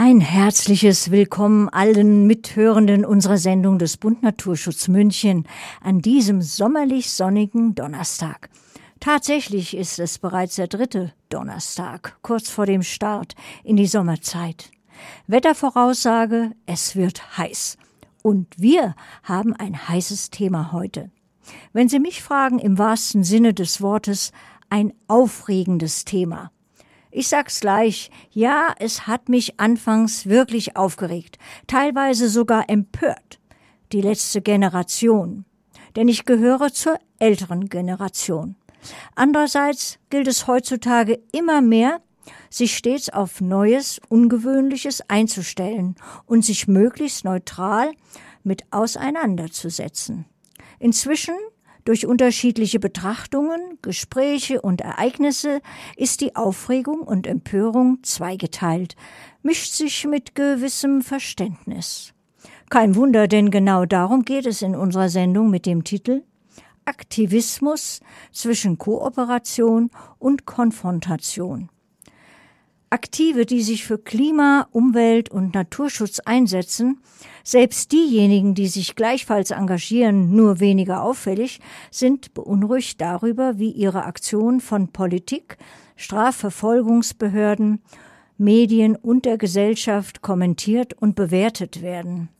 Ein herzliches Willkommen allen Mithörenden unserer Sendung des Bund Naturschutz München an diesem sommerlich sonnigen Donnerstag. Tatsächlich ist es bereits der dritte Donnerstag, kurz vor dem Start in die Sommerzeit. Wettervoraussage, es wird heiß. Und wir haben ein heißes Thema heute. Wenn Sie mich fragen, im wahrsten Sinne des Wortes, ein aufregendes Thema. Ich sag's gleich, ja, es hat mich anfangs wirklich aufgeregt, teilweise sogar empört. Die letzte Generation. Denn ich gehöre zur älteren Generation. Andererseits gilt es heutzutage immer mehr, sich stets auf Neues, Ungewöhnliches einzustellen und sich möglichst neutral mit auseinanderzusetzen. Inzwischen durch unterschiedliche Betrachtungen, Gespräche und Ereignisse ist die Aufregung und Empörung zweigeteilt, mischt sich mit gewissem Verständnis. Kein Wunder, denn genau darum geht es in unserer Sendung mit dem Titel Aktivismus zwischen Kooperation und Konfrontation. Aktive, die sich für Klima, Umwelt und Naturschutz einsetzen, selbst diejenigen, die sich gleichfalls engagieren, nur weniger auffällig, sind beunruhigt darüber, wie ihre Aktion von Politik, Strafverfolgungsbehörden, Medien und der Gesellschaft kommentiert und bewertet werden.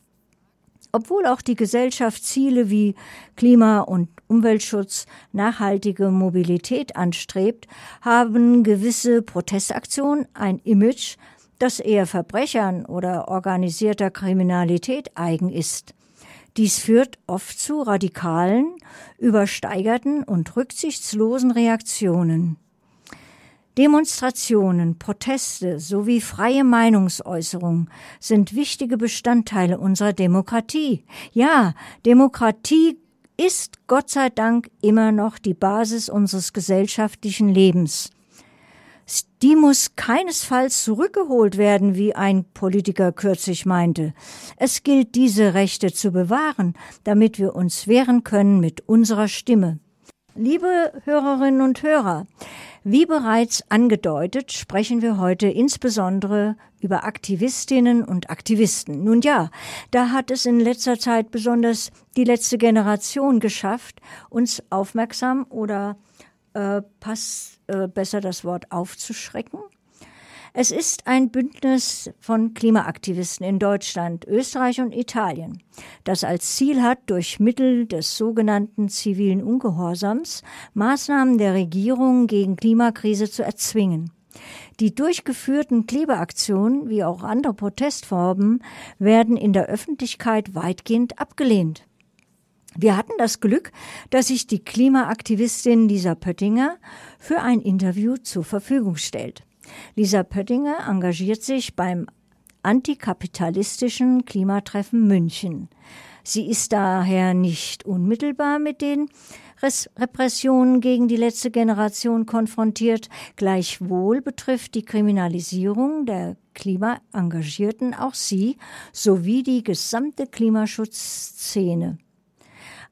Obwohl auch die Gesellschaft Ziele wie Klima- und Umweltschutz, nachhaltige Mobilität anstrebt, haben gewisse Protestaktionen ein Image, das eher Verbrechern oder organisierter Kriminalität eigen ist. Dies führt oft zu radikalen, übersteigerten und rücksichtslosen Reaktionen. Demonstrationen, Proteste sowie freie Meinungsäußerung sind wichtige Bestandteile unserer Demokratie. Ja, Demokratie ist Gott sei Dank immer noch die Basis unseres gesellschaftlichen Lebens. Die muss keinesfalls zurückgeholt werden, wie ein Politiker kürzlich meinte. Es gilt, diese Rechte zu bewahren, damit wir uns wehren können mit unserer Stimme. Liebe Hörerinnen und Hörer, wie bereits angedeutet, sprechen wir heute insbesondere über Aktivistinnen und Aktivisten. Nun ja, da hat es in letzter Zeit besonders die letzte Generation geschafft, uns aufmerksam oder äh, passt äh, besser das Wort aufzuschrecken es ist ein Bündnis von Klimaaktivisten in Deutschland, Österreich und Italien, das als Ziel hat, durch Mittel des sogenannten zivilen Ungehorsams Maßnahmen der Regierung gegen Klimakrise zu erzwingen. Die durchgeführten Klebeaktionen wie auch andere Protestformen werden in der Öffentlichkeit weitgehend abgelehnt. Wir hatten das Glück, dass sich die Klimaaktivistin Lisa Pöttinger für ein Interview zur Verfügung stellt. Lisa Pöttinger engagiert sich beim antikapitalistischen Klimatreffen München. Sie ist daher nicht unmittelbar mit den Repressionen gegen die letzte Generation konfrontiert. Gleichwohl betrifft die Kriminalisierung der Klimaengagierten auch sie sowie die gesamte Klimaschutzszene.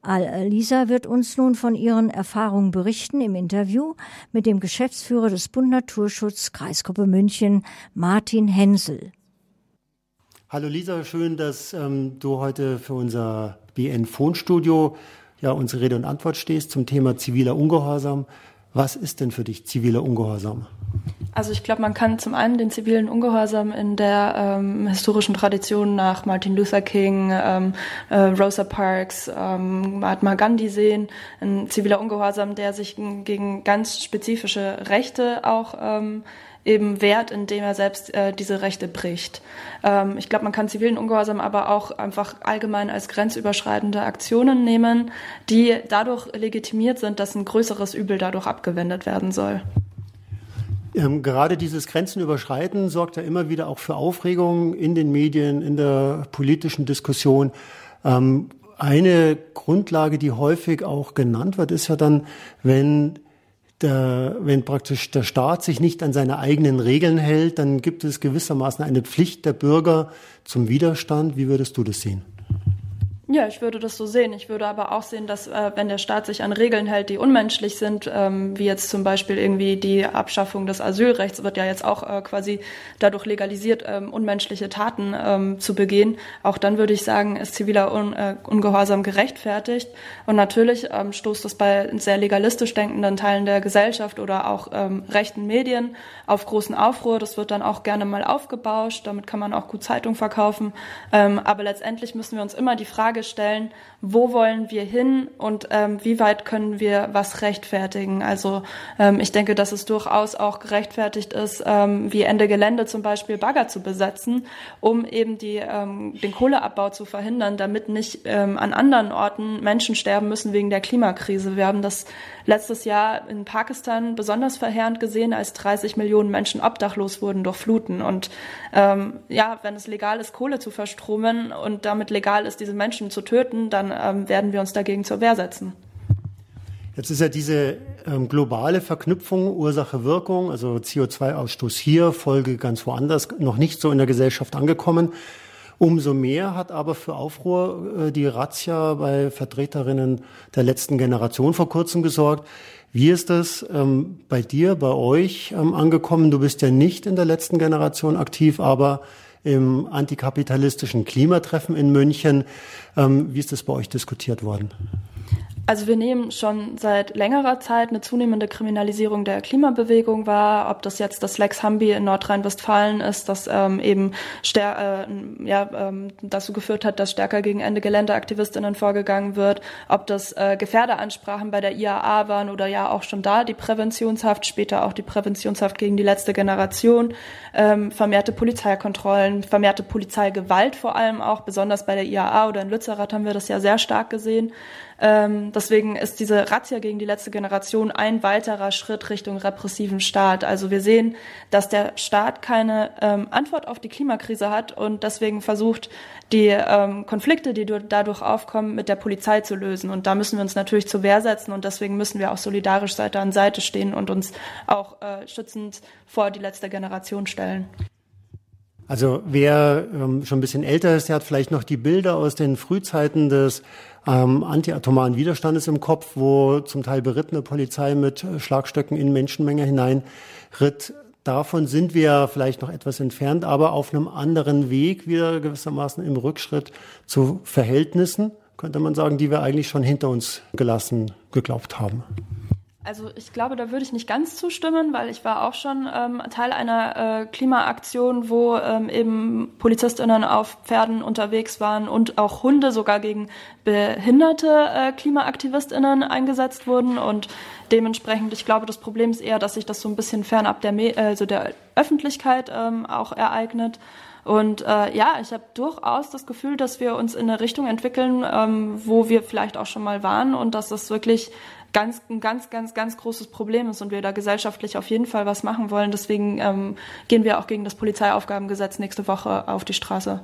Lisa wird uns nun von ihren Erfahrungen berichten im Interview mit dem Geschäftsführer des Bund Naturschutz Kreisgruppe München, Martin Hensel. Hallo Lisa, schön, dass ähm, du heute für unser BN-Phonstudio ja unsere Rede und Antwort stehst zum Thema ziviler Ungehorsam. Was ist denn für dich ziviler Ungehorsam? Also ich glaube, man kann zum einen den zivilen Ungehorsam in der ähm, historischen Tradition nach Martin Luther King, ähm, äh, Rosa Parks, ähm, Mahatma Gandhi sehen. Ein ziviler Ungehorsam, der sich gegen ganz spezifische Rechte auch ähm, eben wehrt, indem er selbst äh, diese Rechte bricht. Ähm, ich glaube, man kann zivilen Ungehorsam aber auch einfach allgemein als grenzüberschreitende Aktionen nehmen, die dadurch legitimiert sind, dass ein größeres Übel dadurch abgewendet werden soll. Ähm, gerade dieses Grenzenüberschreiten sorgt ja immer wieder auch für Aufregung in den Medien, in der politischen Diskussion. Ähm, eine Grundlage, die häufig auch genannt wird, ist ja dann, wenn der, wenn praktisch der Staat sich nicht an seine eigenen Regeln hält, dann gibt es gewissermaßen eine Pflicht der Bürger zum Widerstand. Wie würdest du das sehen? Ja, ich würde das so sehen. Ich würde aber auch sehen, dass äh, wenn der Staat sich an Regeln hält, die unmenschlich sind, ähm, wie jetzt zum Beispiel irgendwie die Abschaffung des Asylrechts, wird ja jetzt auch äh, quasi dadurch legalisiert, ähm, unmenschliche Taten ähm, zu begehen. Auch dann würde ich sagen, ist ziviler Un äh, Ungehorsam gerechtfertigt. Und natürlich ähm, stoßt das bei sehr legalistisch denkenden Teilen der Gesellschaft oder auch ähm, rechten Medien auf großen Aufruhr. Das wird dann auch gerne mal aufgebauscht. Damit kann man auch gut Zeitung verkaufen. Ähm, aber letztendlich müssen wir uns immer die Frage Frage stellen, wo wollen wir hin und ähm, wie weit können wir was rechtfertigen. Also ähm, ich denke, dass es durchaus auch gerechtfertigt ist, ähm, wie Ende Gelände zum Beispiel Bagger zu besetzen, um eben die, ähm, den Kohleabbau zu verhindern, damit nicht ähm, an anderen Orten Menschen sterben müssen wegen der Klimakrise. Wir haben das letztes Jahr in Pakistan besonders verheerend gesehen, als 30 Millionen Menschen obdachlos wurden durch Fluten. Und ähm, ja, wenn es legal ist, Kohle zu verstromen und damit legal ist, diese Menschen zu töten, dann ähm, werden wir uns dagegen zur Wehr setzen. Jetzt ist ja diese ähm, globale Verknüpfung Ursache-Wirkung, also CO2-Ausstoß hier, Folge ganz woanders, noch nicht so in der Gesellschaft angekommen. Umso mehr hat aber für Aufruhr äh, die Razzia bei Vertreterinnen der letzten Generation vor kurzem gesorgt. Wie ist das ähm, bei dir, bei euch ähm, angekommen? Du bist ja nicht in der letzten Generation aktiv, aber im antikapitalistischen Klimatreffen in München. Ähm, wie ist das bei euch diskutiert worden? Also wir nehmen schon seit längerer Zeit eine zunehmende Kriminalisierung der Klimabewegung wahr, ob das jetzt das Lex Hambi in Nordrhein-Westfalen ist, das ähm, eben äh, ja, ähm, dazu geführt hat, dass stärker gegen Ende Geländeaktivistinnen vorgegangen wird, ob das äh, Gefährderansprachen bei der IAA waren oder ja auch schon da die Präventionshaft, später auch die Präventionshaft gegen die letzte Generation, ähm, vermehrte Polizeikontrollen, vermehrte Polizeigewalt vor allem auch, besonders bei der IAA oder in Lützerath haben wir das ja sehr stark gesehen. Ähm, deswegen ist diese Razzia gegen die letzte Generation ein weiterer Schritt Richtung repressiven Staat. Also wir sehen, dass der Staat keine ähm, Antwort auf die Klimakrise hat und deswegen versucht, die ähm, Konflikte, die dadurch aufkommen, mit der Polizei zu lösen. Und da müssen wir uns natürlich zur Wehr setzen und deswegen müssen wir auch solidarisch Seite an Seite stehen und uns auch äh, schützend vor die letzte Generation stellen. Also wer ähm, schon ein bisschen älter ist, der hat vielleicht noch die Bilder aus den Frühzeiten des ähm, antiatomaren Widerstandes im Kopf, wo zum Teil berittene Polizei mit Schlagstöcken in Menschenmenge hineinritt. Davon sind wir vielleicht noch etwas entfernt, aber auf einem anderen Weg wieder gewissermaßen im Rückschritt zu Verhältnissen, könnte man sagen, die wir eigentlich schon hinter uns gelassen geglaubt haben. Also ich glaube, da würde ich nicht ganz zustimmen, weil ich war auch schon ähm, Teil einer äh, Klimaaktion, wo ähm, eben Polizistinnen auf Pferden unterwegs waren und auch Hunde sogar gegen behinderte äh, Klimaaktivistinnen eingesetzt wurden und dementsprechend, ich glaube, das Problem ist eher, dass sich das so ein bisschen fernab der, Me also der Öffentlichkeit ähm, auch ereignet. Und äh, ja, ich habe durchaus das Gefühl, dass wir uns in eine Richtung entwickeln, ähm, wo wir vielleicht auch schon mal waren und dass das wirklich ganz, ein ganz, ganz, ganz großes Problem ist und wir da gesellschaftlich auf jeden Fall was machen wollen. Deswegen ähm, gehen wir auch gegen das Polizeiaufgabengesetz nächste Woche auf die Straße.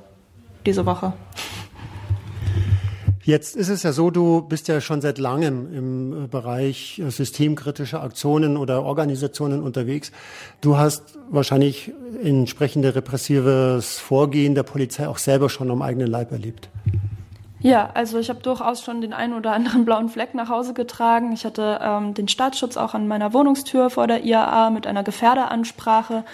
Diese Woche. Jetzt ist es ja so, du bist ja schon seit langem im äh, Bereich äh, systemkritischer Aktionen oder Organisationen unterwegs. Du hast wahrscheinlich entsprechende repressives Vorgehen der Polizei auch selber schon am eigenen Leib erlebt. Ja, also ich habe durchaus schon den einen oder anderen blauen Fleck nach Hause getragen. Ich hatte ähm, den Staatsschutz auch an meiner Wohnungstür vor der IAA mit einer Gefährderansprache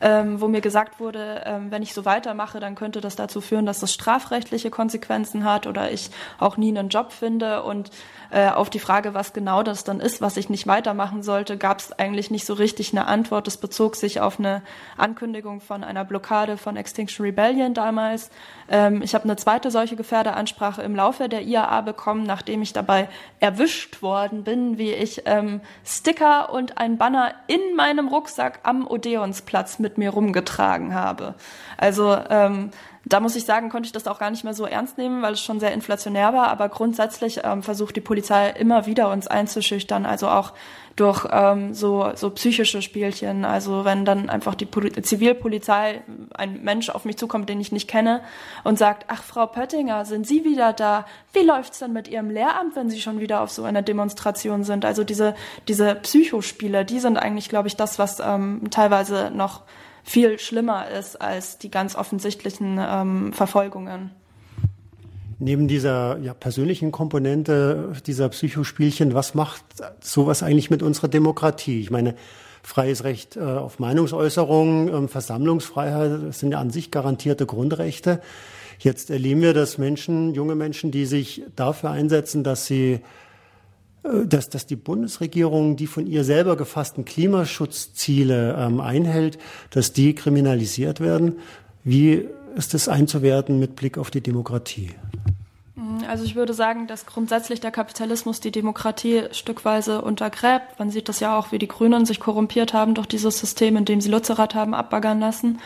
ähm, wo mir gesagt wurde, ähm, wenn ich so weitermache, dann könnte das dazu führen, dass das strafrechtliche Konsequenzen hat oder ich auch nie einen Job finde. Und äh, auf die Frage, was genau das dann ist, was ich nicht weitermachen sollte, gab es eigentlich nicht so richtig eine Antwort. Es bezog sich auf eine Ankündigung von einer Blockade von Extinction Rebellion damals. Ähm, ich habe eine zweite solche Gefährderansprache im Laufe der IAA bekommen, nachdem ich dabei erwischt worden bin, wie ich ähm, Sticker und ein Banner in meinem Rucksack am Odeonsplatz mit mit mir rumgetragen habe. Also ähm, da muss ich sagen, konnte ich das auch gar nicht mehr so ernst nehmen, weil es schon sehr inflationär war. Aber grundsätzlich ähm, versucht die Polizei immer wieder uns einzuschüchtern, also auch durch ähm, so, so psychische Spielchen. Also wenn dann einfach die Poli Zivilpolizei, ein Mensch auf mich zukommt, den ich nicht kenne, und sagt, ach Frau Pöttinger, sind Sie wieder da? Wie läuft's denn mit Ihrem Lehramt, wenn Sie schon wieder auf so einer Demonstration sind? Also diese, diese Psychospiele, die sind eigentlich, glaube ich, das, was ähm, teilweise noch viel schlimmer ist als die ganz offensichtlichen ähm, Verfolgungen. neben dieser ja, persönlichen Komponente dieser Psychospielchen, was macht sowas eigentlich mit unserer Demokratie? Ich meine, freies Recht äh, auf Meinungsäußerung, ähm, Versammlungsfreiheit sind ja an sich garantierte Grundrechte. Jetzt erleben wir, dass Menschen, junge Menschen, die sich dafür einsetzen, dass sie äh, dass, dass die Bundesregierung die von ihr selber gefassten Klimaschutzziele ähm, einhält, dass die kriminalisiert werden. Wie ist das einzuwerten mit Blick auf die Demokratie? Also ich würde sagen, dass grundsätzlich der Kapitalismus die Demokratie stückweise untergräbt. Man sieht das ja auch, wie die Grünen sich korrumpiert haben durch dieses System, in dem sie Lützerath haben abbaggern lassen.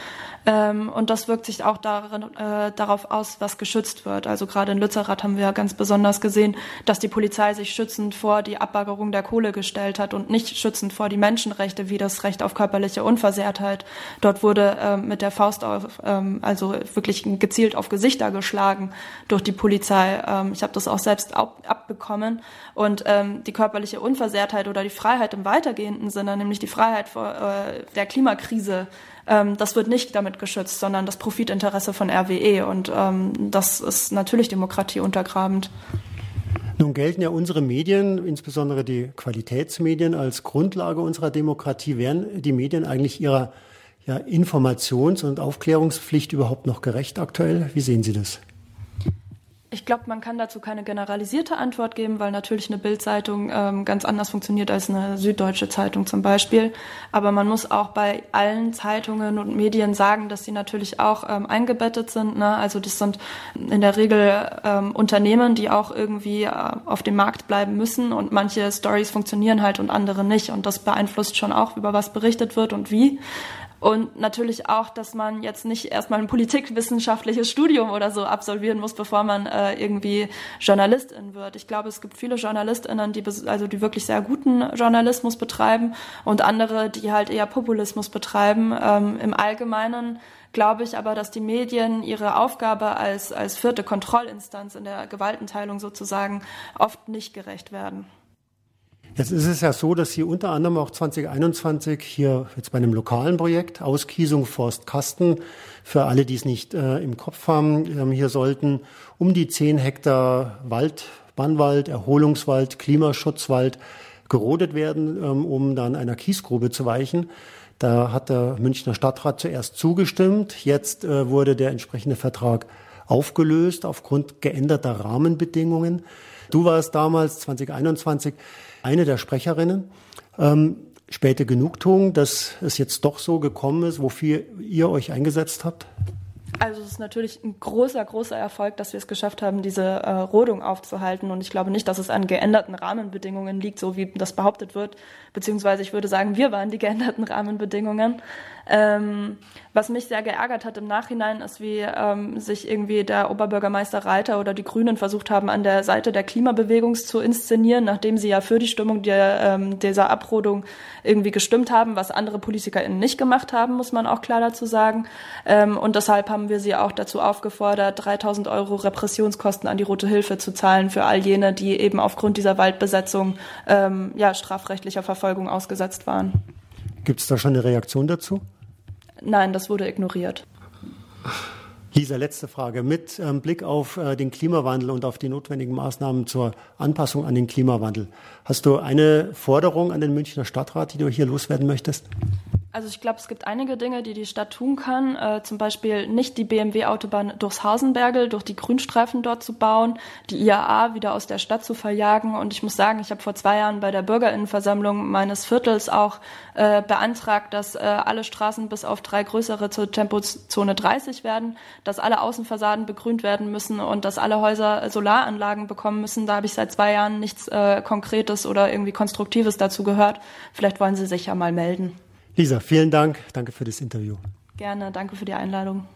Ähm, und das wirkt sich auch darin, äh, darauf aus, was geschützt wird. Also gerade in Lützerath haben wir ganz besonders gesehen, dass die Polizei sich schützend vor die Abbaggerung der Kohle gestellt hat und nicht schützend vor die Menschenrechte wie das Recht auf körperliche Unversehrtheit. Dort wurde ähm, mit der Faust auf, ähm, also wirklich gezielt auf Gesichter geschlagen durch die Polizei. Ähm, ich habe das auch selbst abbekommen. Und ähm, die körperliche Unversehrtheit oder die Freiheit im weitergehenden Sinne, nämlich die Freiheit vor äh, der Klimakrise, ähm, das wird nicht damit geschützt, sondern das Profitinteresse von RWE. Und ähm, das ist natürlich Demokratie untergrabend. Nun gelten ja unsere Medien, insbesondere die Qualitätsmedien, als Grundlage unserer Demokratie. Wären die Medien eigentlich ihrer ja, Informations- und Aufklärungspflicht überhaupt noch gerecht aktuell? Wie sehen Sie das? Ich glaube, man kann dazu keine generalisierte Antwort geben, weil natürlich eine Bildzeitung ähm, ganz anders funktioniert als eine süddeutsche Zeitung zum Beispiel. Aber man muss auch bei allen Zeitungen und Medien sagen, dass sie natürlich auch ähm, eingebettet sind. Ne? Also das sind in der Regel ähm, Unternehmen, die auch irgendwie äh, auf dem Markt bleiben müssen und manche Stories funktionieren halt und andere nicht. Und das beeinflusst schon auch, über was berichtet wird und wie. Und natürlich auch, dass man jetzt nicht erstmal ein politikwissenschaftliches Studium oder so absolvieren muss, bevor man äh, irgendwie Journalistin wird. Ich glaube, es gibt viele JournalistInnen, die also die wirklich sehr guten Journalismus betreiben und andere, die halt eher Populismus betreiben. Ähm, Im Allgemeinen glaube ich aber, dass die Medien ihre Aufgabe als, als vierte Kontrollinstanz in der Gewaltenteilung sozusagen oft nicht gerecht werden. Jetzt ist es ja so, dass Sie unter anderem auch 2021 hier jetzt bei einem lokalen Projekt Auskiesung Forst Kasten für alle, die es nicht äh, im Kopf haben, ähm, hier sollten um die 10 Hektar Wald, Bannwald, Erholungswald, Klimaschutzwald gerodet werden, ähm, um dann einer Kiesgrube zu weichen. Da hat der Münchner Stadtrat zuerst zugestimmt. Jetzt äh, wurde der entsprechende Vertrag aufgelöst aufgrund geänderter Rahmenbedingungen. Du warst damals 2021 eine der Sprecherinnen. Ähm, späte Genugtuung, dass es jetzt doch so gekommen ist, wofür ihr euch eingesetzt habt? Also es ist natürlich ein großer, großer Erfolg, dass wir es geschafft haben, diese äh, Rodung aufzuhalten. Und ich glaube nicht, dass es an geänderten Rahmenbedingungen liegt, so wie das behauptet wird. Beziehungsweise ich würde sagen, wir waren die geänderten Rahmenbedingungen. Ähm, was mich sehr geärgert hat im Nachhinein, ist, wie ähm, sich irgendwie der Oberbürgermeister Reiter oder die Grünen versucht haben, an der Seite der Klimabewegung zu inszenieren, nachdem sie ja für die Stimmung der, ähm, dieser Abrodung irgendwie gestimmt haben, was andere PolitikerInnen nicht gemacht haben, muss man auch klar dazu sagen. Ähm, und deshalb haben wir sie auch dazu aufgefordert, 3000 Euro Repressionskosten an die Rote Hilfe zu zahlen für all jene, die eben aufgrund dieser Waldbesetzung ähm, ja, strafrechtlicher Verfolgung ausgesetzt waren. Gibt es da schon eine Reaktion dazu? Nein, das wurde ignoriert. Lisa, letzte Frage. Mit ähm, Blick auf äh, den Klimawandel und auf die notwendigen Maßnahmen zur Anpassung an den Klimawandel. Hast du eine Forderung an den Münchner Stadtrat, die du hier loswerden möchtest? Also ich glaube, es gibt einige Dinge, die die Stadt tun kann. Äh, zum Beispiel nicht die BMW-Autobahn durchs Hausenbergel, durch die Grünstreifen dort zu bauen, die IAA wieder aus der Stadt zu verjagen. Und ich muss sagen, ich habe vor zwei Jahren bei der Bürgerinnenversammlung meines Viertels auch äh, beantragt, dass äh, alle Straßen bis auf drei größere zur Tempozone 30 werden, dass alle Außenfassaden begrünt werden müssen und dass alle Häuser Solaranlagen bekommen müssen. Da habe ich seit zwei Jahren nichts äh, Konkretes oder irgendwie Konstruktives dazu gehört. Vielleicht wollen Sie sich ja mal melden. Lisa, vielen Dank. Danke für das Interview. Gerne, danke für die Einladung.